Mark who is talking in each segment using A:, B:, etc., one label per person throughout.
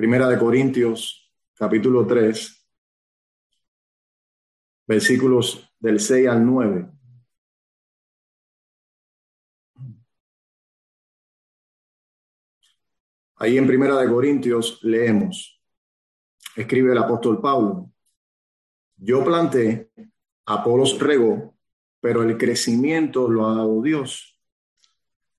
A: Primera de Corintios, capítulo 3, versículos del 6 al 9. Ahí en Primera de Corintios leemos, escribe el apóstol Pablo, yo planté, Apolos regó, pero el crecimiento lo ha dado Dios.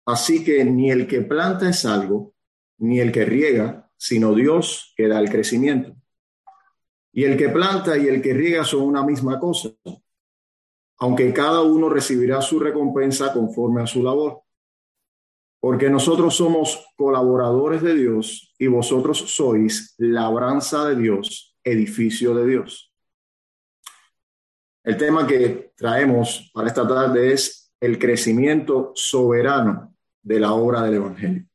A: Así que ni el que planta es algo, ni el que riega, sino Dios que da el crecimiento. Y el que planta y el que riega son una misma cosa, aunque cada uno recibirá su recompensa conforme a su labor. Porque nosotros somos colaboradores de Dios y vosotros sois labranza de Dios, edificio de Dios. El tema que traemos para esta tarde es el crecimiento soberano de la obra del Evangelio.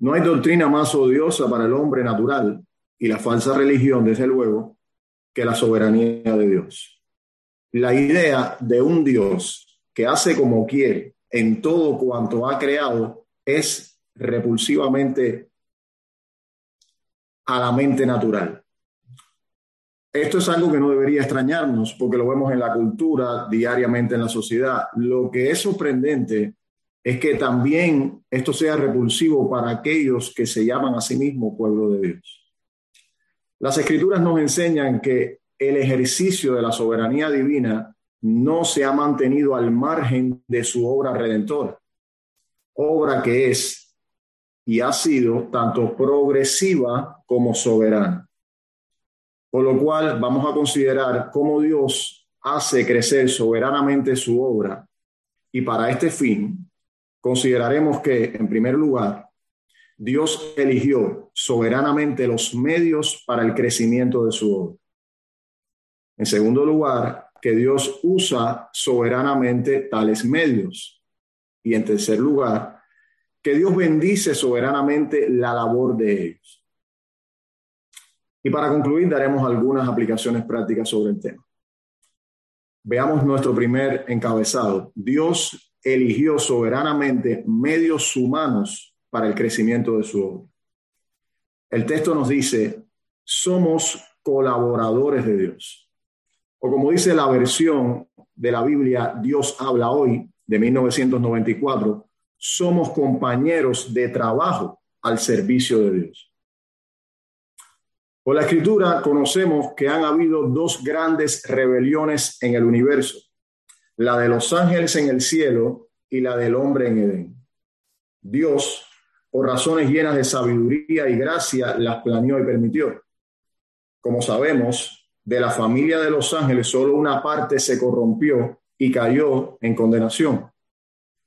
A: No hay doctrina más odiosa para el hombre natural y la falsa religión, desde luego, que la soberanía de Dios. La idea de un Dios que hace como quiere en todo cuanto ha creado es repulsivamente a la mente natural. Esto es algo que no debería extrañarnos porque lo vemos en la cultura, diariamente en la sociedad. Lo que es sorprendente es que también esto sea repulsivo para aquellos que se llaman a sí mismos pueblo de Dios. Las escrituras nos enseñan que el ejercicio de la soberanía divina no se ha mantenido al margen de su obra redentora, obra que es y ha sido tanto progresiva como soberana. Por lo cual vamos a considerar cómo Dios hace crecer soberanamente su obra y para este fin consideraremos que, en primer lugar, Dios eligió soberanamente los medios para el crecimiento de su obra. En segundo lugar, que Dios usa soberanamente tales medios. Y en tercer lugar, que Dios bendice soberanamente la labor de ellos. Y para concluir, daremos algunas aplicaciones prácticas sobre el tema. Veamos nuestro primer encabezado. Dios eligió soberanamente medios humanos para el crecimiento de su obra. El texto nos dice, somos colaboradores de Dios. O como dice la versión de la Biblia, Dios habla hoy, de 1994, somos compañeros de trabajo al servicio de Dios. Por la escritura conocemos que han habido dos grandes rebeliones en el universo, la de los ángeles en el cielo y la del hombre en Edén. Dios, por razones llenas de sabiduría y gracia, las planeó y permitió. Como sabemos, de la familia de los ángeles solo una parte se corrompió y cayó en condenación,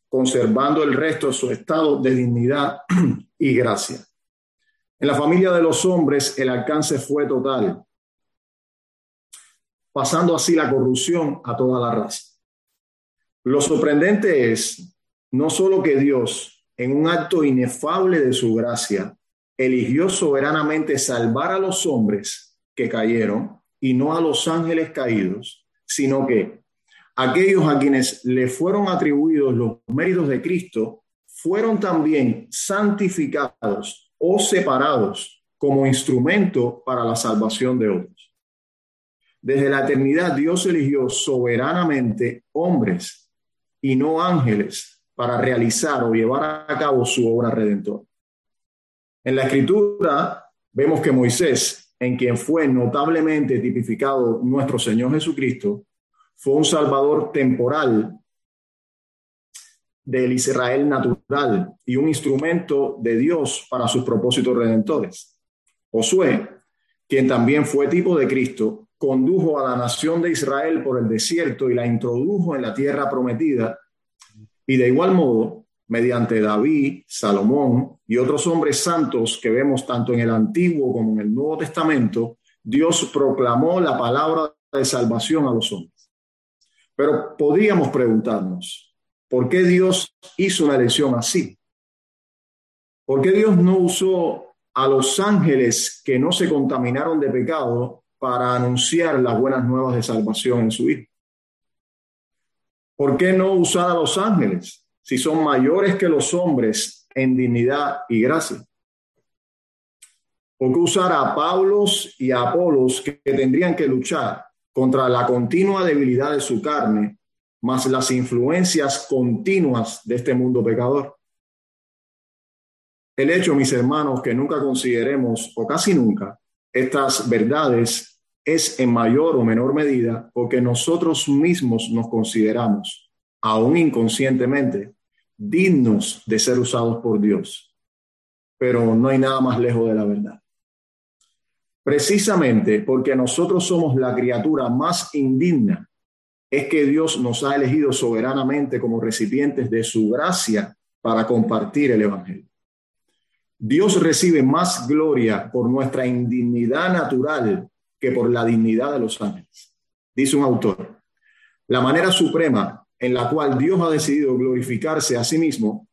A: conservando el resto de su estado de dignidad y gracia. En la familia de los hombres el alcance fue total, pasando así la corrupción a toda la raza. Lo sorprendente es no solo que Dios, en un acto inefable de su gracia, eligió soberanamente salvar a los hombres que cayeron y no a los ángeles caídos, sino que aquellos a quienes le fueron atribuidos los méritos de Cristo fueron también santificados o separados como instrumento para la salvación de otros. Desde la eternidad Dios eligió soberanamente hombres y no ángeles para realizar o llevar a cabo su obra redentora. En la escritura vemos que Moisés, en quien fue notablemente tipificado nuestro Señor Jesucristo, fue un salvador temporal del Israel natural y un instrumento de Dios para sus propósitos redentores. Josué, quien también fue tipo de Cristo, condujo a la nación de Israel por el desierto y la introdujo en la tierra prometida. Y de igual modo, mediante David, Salomón y otros hombres santos que vemos tanto en el Antiguo como en el Nuevo Testamento, Dios proclamó la palabra de salvación a los hombres. Pero podríamos preguntarnos, ¿Por qué Dios hizo una elección así? ¿Por qué Dios no usó a los ángeles que no se contaminaron de pecado para anunciar las buenas nuevas de salvación en su Hijo? ¿Por qué no usar a los ángeles si son mayores que los hombres en dignidad y gracia? ¿Por qué usar a Pablos y a Apolos que tendrían que luchar contra la continua debilidad de su carne, más las influencias continuas de este mundo pecador? El hecho, mis hermanos, que nunca consideremos, o casi nunca, estas verdades es en mayor o menor medida porque nosotros mismos nos consideramos, aún inconscientemente, dignos de ser usados por Dios. Pero no hay nada más lejos de la verdad. Precisamente porque nosotros somos la criatura más indigna, es que Dios nos ha elegido soberanamente como recipientes de su gracia para compartir el Evangelio. Dios recibe más gloria por nuestra indignidad natural que por la dignidad de los ángeles. Dice un autor, la manera suprema en la cual Dios ha decidido glorificarse a sí mismo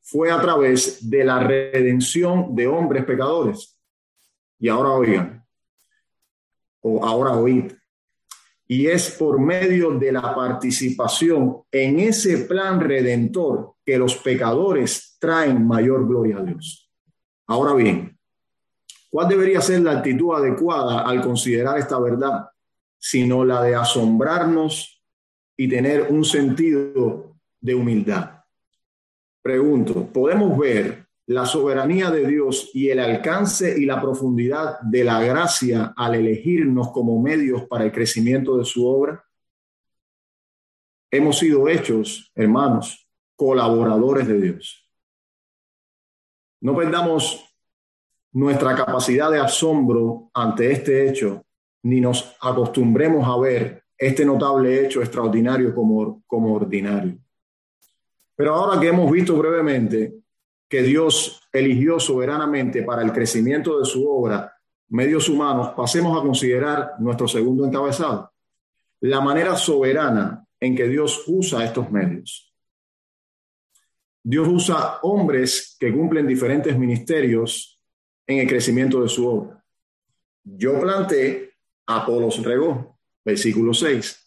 A: fue a través de la redención de hombres pecadores y ahora oigan, o ahora oíd. Y es por medio de la participación en ese plan redentor que los pecadores traen mayor gloria a Dios. Ahora bien, ¿cuál debería ser la actitud adecuada al considerar esta verdad? Sino la de asombrarnos y tener un sentido de humildad. Pregunto, ¿podemos ver la soberanía de Dios y el alcance y la profundidad de la gracia al elegirnos como medios para el crecimiento de su obra? Hemos sido hechos, hermanos, colaboradores de Dios. No perdamos nuestra capacidad de asombro ante este hecho, ni nos acostumbremos a ver este notable hecho extraordinario como, como ordinario. Pero ahora que hemos visto brevemente que Dios eligió soberanamente para el crecimiento de su obra, medios humanos, pasemos a considerar nuestro segundo encabezado, la manera soberana en que Dios usa estos medios. Dios usa hombres que cumplen diferentes ministerios en el crecimiento de su obra. Yo planté, Apolos regó, versículo 6.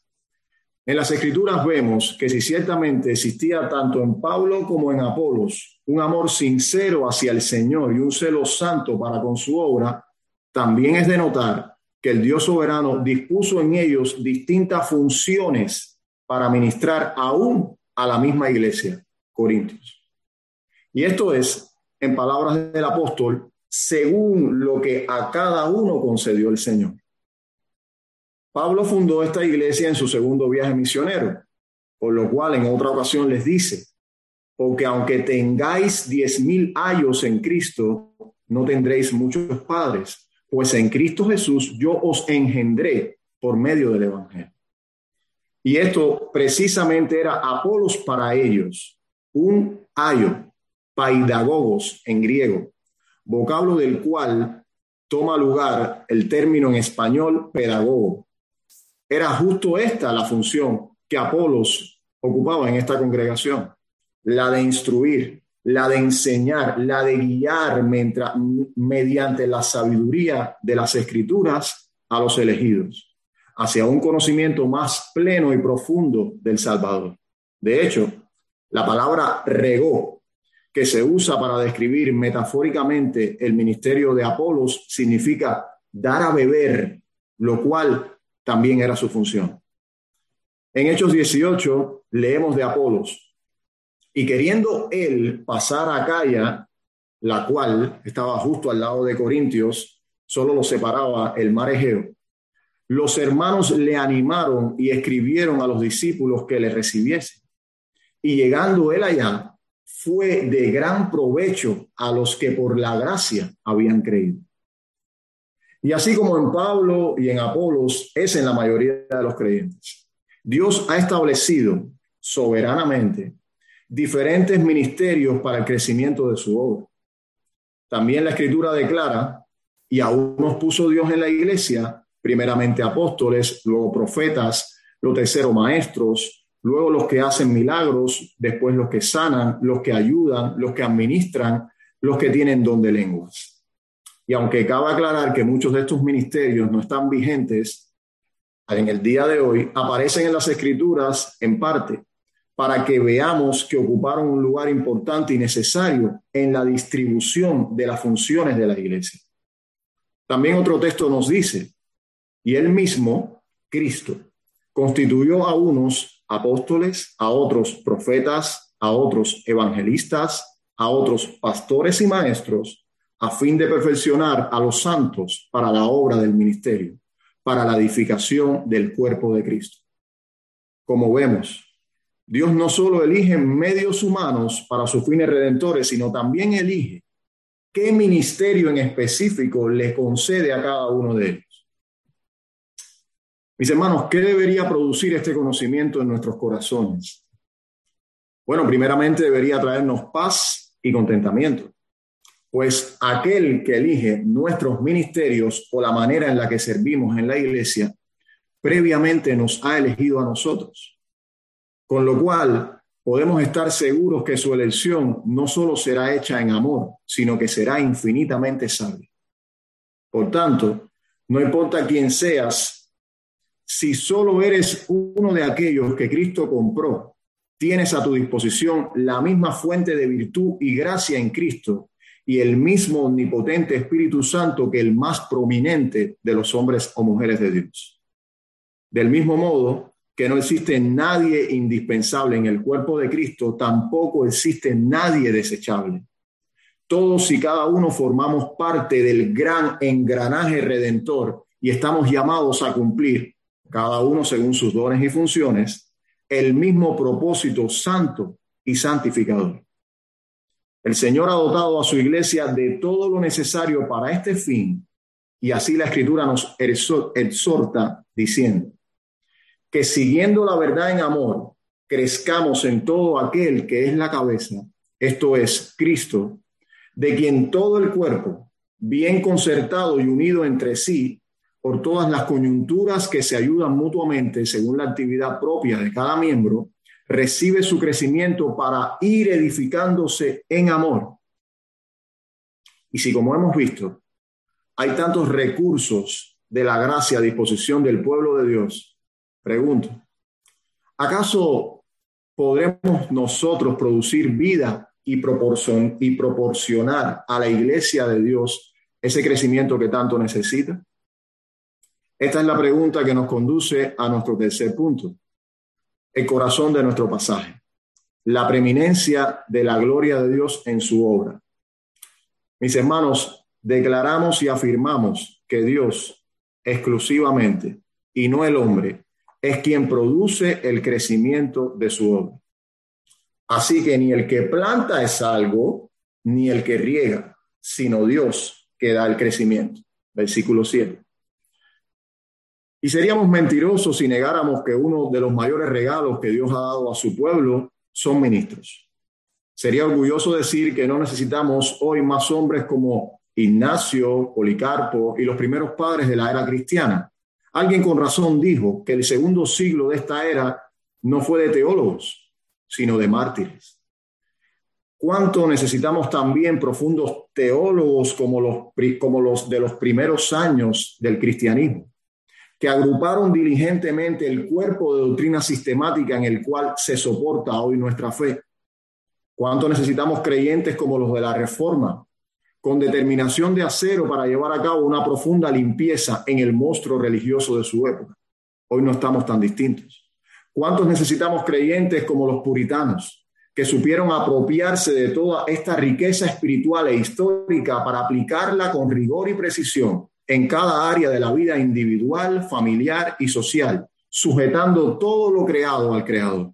A: En las escrituras vemos que si ciertamente existía tanto en Pablo como en Apolos un amor sincero hacia el Señor y un celo santo para con su obra, también es de notar que el Dios soberano dispuso en ellos distintas funciones para ministrar aún a la misma iglesia, Corintios. Y esto es, en palabras del apóstol, según lo que a cada uno concedió el Señor. Pablo fundó esta iglesia en su segundo viaje misionero, por lo cual en otra ocasión les dice, porque aunque tengáis diez mil años en Cristo, no tendréis muchos padres, pues en Cristo Jesús yo os engendré por medio del Evangelio. Y esto precisamente era Apolos para ellos, un ayo, paidagogos en griego, vocablo del cual toma lugar el término en español pedagogo, era justo esta la función que Apolos ocupaba en esta congregación, la de instruir, la de enseñar, la de guiar mientras, mediante la sabiduría de las escrituras a los elegidos hacia un conocimiento más pleno y profundo del Salvador. De hecho, la palabra regó, que se usa para describir metafóricamente el ministerio de Apolos, significa dar a beber, lo cual también era su función. En Hechos 18 leemos de Apolos, y queriendo él pasar a Acaya, la cual estaba justo al lado de Corintios, solo lo separaba el mar Egeo. Los hermanos le animaron y escribieron a los discípulos que le recibiesen. Y llegando él allá, fue de gran provecho a los que por la gracia habían creído. Y así como en Pablo y en Apolos, es en la mayoría de los creyentes. Dios ha establecido soberanamente diferentes ministerios para el crecimiento de su obra. También la escritura declara, y aún nos puso Dios en la iglesia, primeramente apóstoles, luego profetas, los terceros maestros, luego los que hacen milagros, después los que sanan, los que ayudan, los que administran, los que tienen don de lenguas. Y aunque cabe aclarar que muchos de estos ministerios no están vigentes en el día de hoy, aparecen en las escrituras en parte para que veamos que ocuparon un lugar importante y necesario en la distribución de las funciones de la iglesia. También otro texto nos dice, y él mismo, Cristo, constituyó a unos apóstoles, a otros profetas, a otros evangelistas, a otros pastores y maestros, a fin de perfeccionar a los santos para la obra del ministerio, para la edificación del cuerpo de Cristo. Como vemos, Dios no solo elige medios humanos para sus fines redentores, sino también elige qué ministerio en específico le concede a cada uno de ellos. Mis hermanos, ¿qué debería producir este conocimiento en nuestros corazones? Bueno, primeramente debería traernos paz y contentamiento, pues aquel que elige nuestros ministerios o la manera en la que servimos en la iglesia, previamente nos ha elegido a nosotros. Con lo cual, podemos estar seguros que su elección no solo será hecha en amor, sino que será infinitamente sabia. Por tanto, no importa quién seas, si solo eres uno de aquellos que Cristo compró, tienes a tu disposición la misma fuente de virtud y gracia en Cristo y el mismo omnipotente Espíritu Santo que el más prominente de los hombres o mujeres de Dios. Del mismo modo, que no existe nadie indispensable en el cuerpo de Cristo, tampoco existe nadie desechable. Todos y cada uno formamos parte del gran engranaje redentor y estamos llamados a cumplir, cada uno según sus dones y funciones, el mismo propósito santo y santificador. El Señor ha dotado a su iglesia de todo lo necesario para este fin y así la escritura nos exhorta diciendo, que siguiendo la verdad en amor, crezcamos en todo aquel que es la cabeza, esto es Cristo, de quien todo el cuerpo, bien concertado y unido entre sí, por todas las coyunturas que se ayudan mutuamente según la actividad propia de cada miembro, recibe su crecimiento para ir edificándose en amor. Y si, como hemos visto, hay tantos recursos de la gracia a disposición del pueblo de Dios, Pregunto, ¿acaso podremos nosotros producir vida y, y proporcionar a la iglesia de Dios ese crecimiento que tanto necesita? Esta es la pregunta que nos conduce a nuestro tercer punto, el corazón de nuestro pasaje, la preeminencia de la gloria de Dios en su obra. Mis hermanos, declaramos y afirmamos que Dios exclusivamente y no el hombre es quien produce el crecimiento de su obra. Así que ni el que planta es algo, ni el que riega, sino Dios que da el crecimiento. Versículo 7. Y seríamos mentirosos si negáramos que uno de los mayores regalos que Dios ha dado a su pueblo son ministros. Sería orgulloso decir que no necesitamos hoy más hombres como Ignacio, Policarpo y los primeros padres de la era cristiana, Alguien con razón dijo que el segundo siglo de esta era no fue de teólogos, sino de mártires. ¿Cuánto necesitamos también profundos teólogos como los, como los de los primeros años del cristianismo, que agruparon diligentemente el cuerpo de doctrina sistemática en el cual se soporta hoy nuestra fe? ¿Cuánto necesitamos creyentes como los de la Reforma, con determinación de acero para llevar a cabo una profunda limpieza en el monstruo religioso de su época. Hoy no estamos tan distintos. ¿Cuántos necesitamos creyentes como los puritanos, que supieron apropiarse de toda esta riqueza espiritual e histórica para aplicarla con rigor y precisión en cada área de la vida individual, familiar y social, sujetando todo lo creado al Creador?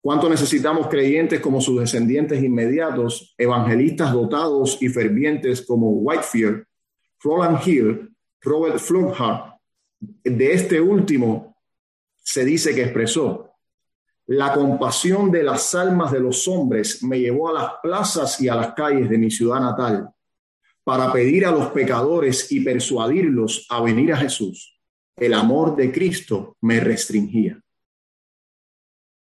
A: ¿Cuánto necesitamos creyentes como sus descendientes inmediatos, evangelistas dotados y fervientes como Whitefield, Roland Hill, Robert Flunhart? De este último se dice que expresó, la compasión de las almas de los hombres me llevó a las plazas y a las calles de mi ciudad natal para pedir a los pecadores y persuadirlos a venir a Jesús. El amor de Cristo me restringía.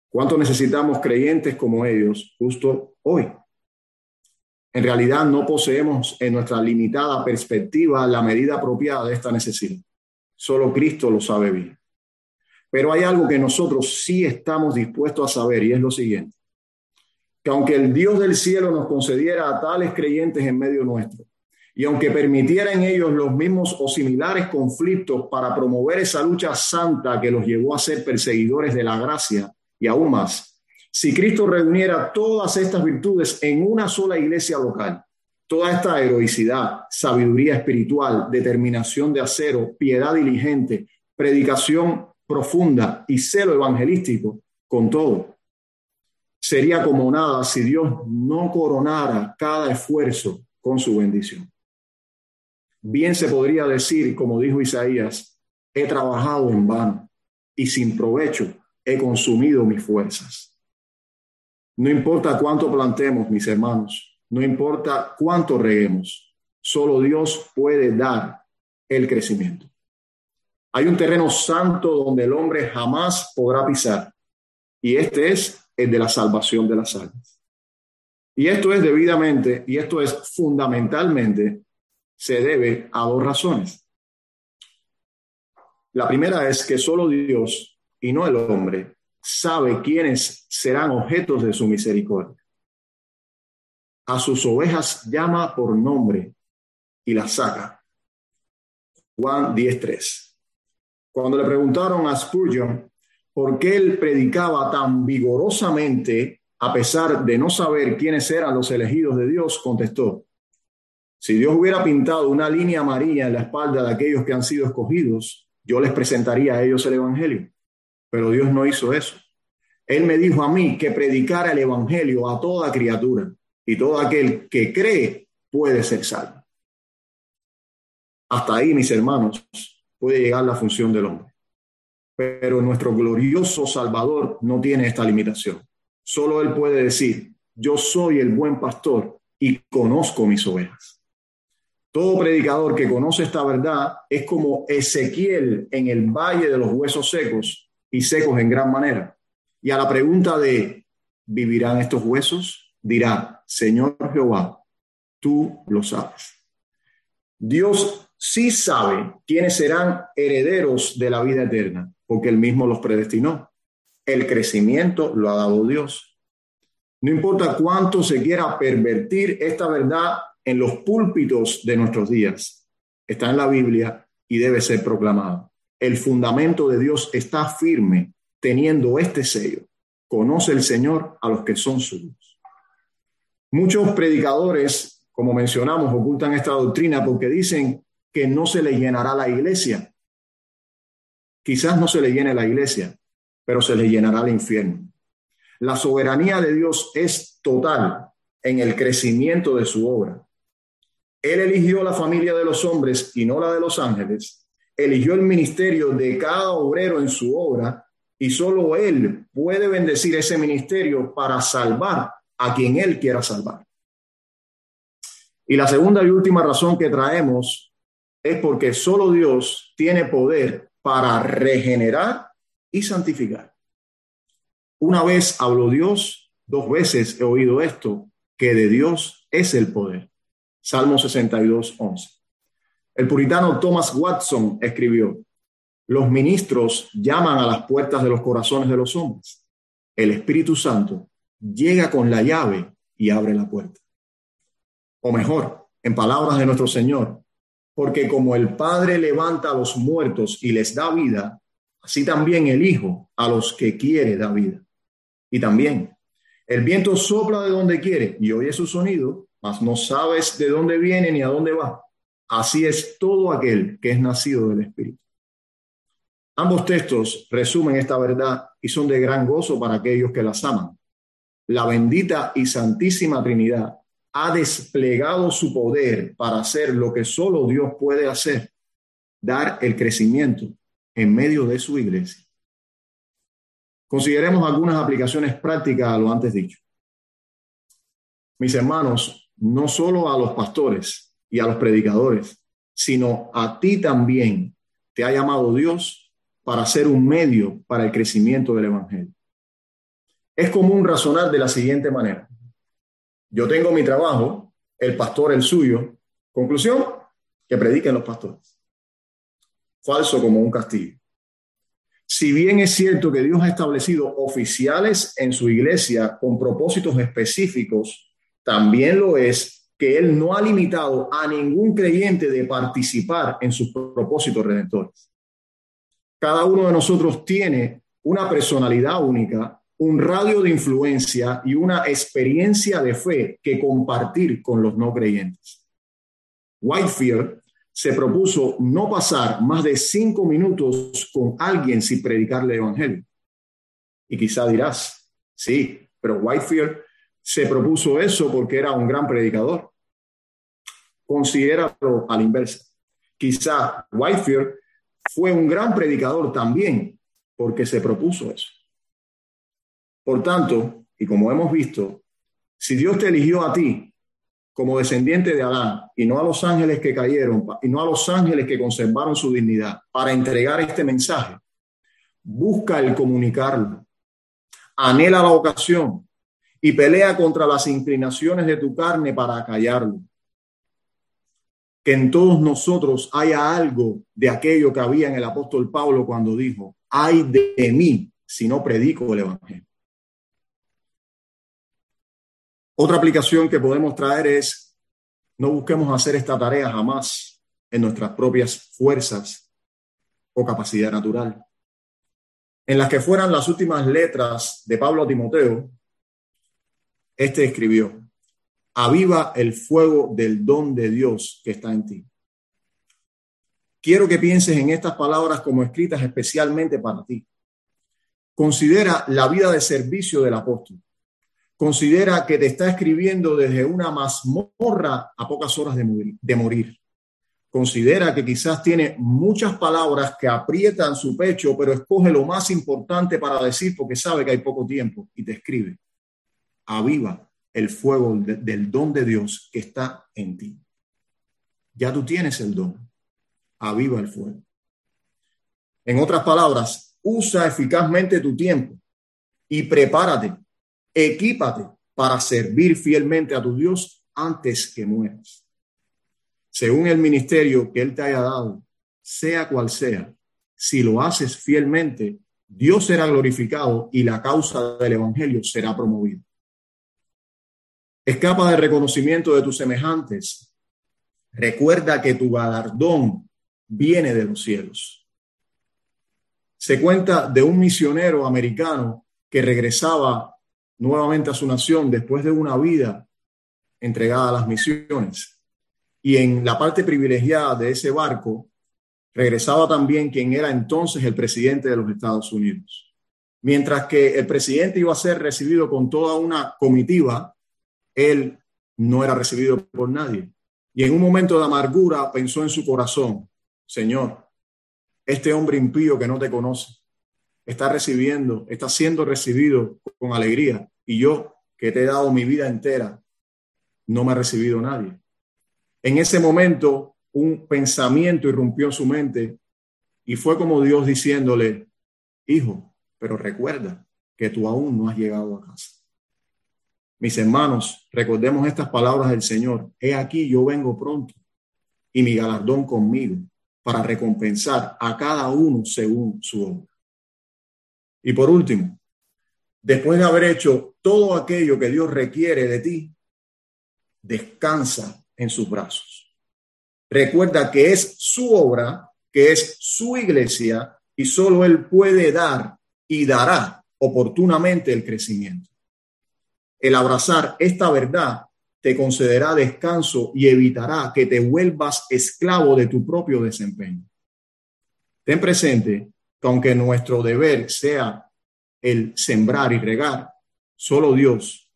A: ¿Cuánto necesitamos creyentes como ellos justo hoy? En realidad no poseemos en nuestra limitada perspectiva la medida apropiada de esta necesidad. Solo Cristo lo sabe bien. Pero hay algo que nosotros sí estamos dispuestos a saber y es lo siguiente. Que aunque el Dios del cielo nos concediera a tales creyentes en medio nuestro Y aunque permitiera en ellos los mismos o similares conflictos para promover esa lucha santa que los llevó a ser perseguidores de la gracia y aún más, si Cristo reuniera todas estas virtudes en una sola iglesia local, toda esta heroicidad, sabiduría espiritual, determinación de acero, piedad diligente, predicación profunda y celo evangelístico, con todo, sería como nada si Dios no coronara cada esfuerzo con su bendición. Bien se podría decir, como dijo Isaías, he trabajado en vano y sin provecho he consumido mis fuerzas. No importa cuánto plantemos, mis hermanos, no importa cuánto reguemos, solo Dios puede dar el crecimiento. Hay un terreno santo donde el hombre jamás podrá pisar y este es el de la salvación de las almas. Y esto es debidamente, y esto es fundamentalmente se debe a dos razones. La primera es que solo Dios y no el hombre sabe quiénes serán objetos de su misericordia. A sus ovejas llama por nombre y las saca. Juan 10.3. Cuando le preguntaron a Spurgeon por qué él predicaba tan vigorosamente a pesar de no saber quiénes eran los elegidos de Dios, contestó, si Dios hubiera pintado una línea amarilla en la espalda de aquellos que han sido escogidos, yo les presentaría a ellos el Evangelio. Pero Dios no hizo eso. Él me dijo a mí que predicara el Evangelio a toda criatura y todo aquel que cree puede ser salvo. Hasta ahí, mis hermanos, puede llegar la función del hombre. Pero nuestro glorioso Salvador no tiene esta limitación. Solo Él puede decir, yo soy el buen pastor y conozco mis ovejas. Todo predicador que conoce esta verdad es como Ezequiel en el valle de los huesos secos y secos en gran manera. Y a la pregunta de, ¿vivirán estos huesos? Dirá, Señor Jehová, tú lo sabes. Dios sí sabe quiénes serán herederos de la vida eterna, porque él mismo los predestinó. El crecimiento lo ha dado Dios. No importa cuánto se quiera pervertir esta verdad en los púlpitos de nuestros días. Está en la Biblia y debe ser proclamado. El fundamento de Dios está firme teniendo este sello. Conoce el Señor a los que son suyos. Muchos predicadores, como mencionamos, ocultan esta doctrina porque dicen que no se le llenará la iglesia. Quizás no se le llene la iglesia, pero se le llenará el infierno. La soberanía de Dios es total en el crecimiento de su obra. Él eligió la familia de los hombres y no la de los ángeles. Eligió el ministerio de cada obrero en su obra y solo Él puede bendecir ese ministerio para salvar a quien Él quiera salvar. Y la segunda y última razón que traemos es porque solo Dios tiene poder para regenerar y santificar. Una vez habló Dios, dos veces he oído esto, que de Dios es el poder. Salmo 62, 11. El puritano Thomas Watson escribió, los ministros llaman a las puertas de los corazones de los hombres. El Espíritu Santo llega con la llave y abre la puerta. O mejor, en palabras de nuestro Señor, porque como el Padre levanta a los muertos y les da vida, así también el Hijo a los que quiere da vida. Y también, el viento sopla de donde quiere y oye su sonido, mas no sabes de dónde viene ni a dónde va. Así es todo aquel que es nacido del Espíritu. Ambos textos resumen esta verdad y son de gran gozo para aquellos que las aman. La bendita y santísima Trinidad ha desplegado su poder para hacer lo que solo Dios puede hacer, dar el crecimiento en medio de su iglesia. Consideremos algunas aplicaciones prácticas a lo antes dicho. Mis hermanos, no solo a los pastores y a los predicadores, sino a ti también te ha llamado Dios para ser un medio para el crecimiento del Evangelio. Es común razonar de la siguiente manera. Yo tengo mi trabajo, el pastor el suyo. Conclusión, que prediquen los pastores. Falso como un castillo. Si bien es cierto que Dios ha establecido oficiales en su iglesia con propósitos específicos también lo es que Él no ha limitado a ningún creyente de participar en sus propósitos redentores. Cada uno de nosotros tiene una personalidad única, un radio de influencia y una experiencia de fe que compartir con los no creyentes. Whitefield se propuso no pasar más de cinco minutos con alguien sin predicarle el evangelio. Y quizá dirás, sí, pero Whitefield se propuso eso porque era un gran predicador. Considéralo a la inversa. Quizá Whitefield fue un gran predicador también porque se propuso eso. Por tanto, y como hemos visto, si Dios te eligió a ti como descendiente de Adán y no a los ángeles que cayeron y no a los ángeles que conservaron su dignidad para entregar este mensaje, busca el comunicarlo, anhela la ocasión y pelea contra las inclinaciones de tu carne para callarlo. Que en todos nosotros haya algo de aquello que había en el apóstol Pablo cuando dijo, ay de mí si no predico el Evangelio. Otra aplicación que podemos traer es, no busquemos hacer esta tarea jamás en nuestras propias fuerzas o capacidad natural. En las que fueran las últimas letras de Pablo a Timoteo, este escribió, aviva el fuego del don de Dios que está en ti. Quiero que pienses en estas palabras como escritas especialmente para ti. Considera la vida de servicio del apóstol. Considera que te está escribiendo desde una mazmorra a pocas horas de morir, de morir. Considera que quizás tiene muchas palabras que aprietan su pecho, pero escoge lo más importante para decir porque sabe que hay poco tiempo y te escribe aviva el fuego del don de Dios que está en ti. Ya tú tienes el don. Aviva el fuego. En otras palabras, usa eficazmente tu tiempo y prepárate, equípate para servir fielmente a tu Dios antes que mueras. Según el ministerio que Él te haya dado, sea cual sea, si lo haces fielmente, Dios será glorificado y la causa del Evangelio será promovida. Escapa del reconocimiento de tus semejantes. Recuerda que tu galardón viene de los cielos. Se cuenta de un misionero americano que regresaba nuevamente a su nación después de una vida entregada a las misiones. Y en la parte privilegiada de ese barco regresaba también quien era entonces el presidente de los Estados Unidos. Mientras que el presidente iba a ser recibido con toda una comitiva, él no era recibido por nadie. Y en un momento de amargura pensó en su corazón, Señor, este hombre impío que no te conoce, está recibiendo, está siendo recibido con alegría. Y yo, que te he dado mi vida entera, no me ha recibido nadie. En ese momento, un pensamiento irrumpió en su mente y fue como Dios diciéndole, hijo, pero recuerda que tú aún no has llegado a casa. Mis hermanos, recordemos estas palabras del Señor. He aquí, yo vengo pronto y mi galardón conmigo para recompensar a cada uno según su obra. Y por último, después de haber hecho todo aquello que Dios requiere de ti, descansa en sus brazos. Recuerda que es su obra, que es su iglesia y solo Él puede dar y dará oportunamente el crecimiento. El abrazar esta verdad te concederá descanso y evitará que te vuelvas esclavo de tu propio desempeño. Ten presente que aunque nuestro deber sea el sembrar y regar, solo Dios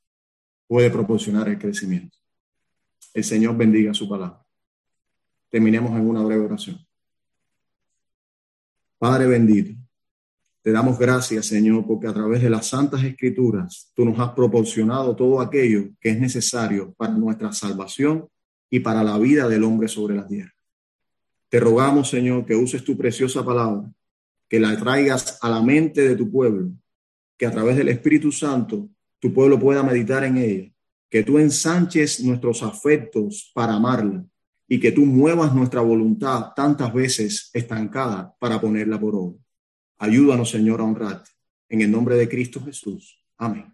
A: puede proporcionar el crecimiento. El Señor bendiga su palabra. Terminemos en una breve oración. Padre bendito, te damos gracias, Señor, porque a través de las santas escrituras tú nos has proporcionado todo aquello que es necesario para nuestra salvación y para la vida del hombre sobre la tierra. Te rogamos, Señor, que uses tu preciosa palabra, que la traigas a la mente de tu pueblo, que a través del Espíritu Santo tu pueblo pueda meditar en ella, que tú ensanches nuestros afectos para amarla y que tú muevas nuestra voluntad tantas veces estancada para ponerla por obra. Ayúdanos, Señor, a honrarte. En el nombre de Cristo Jesús. Amén.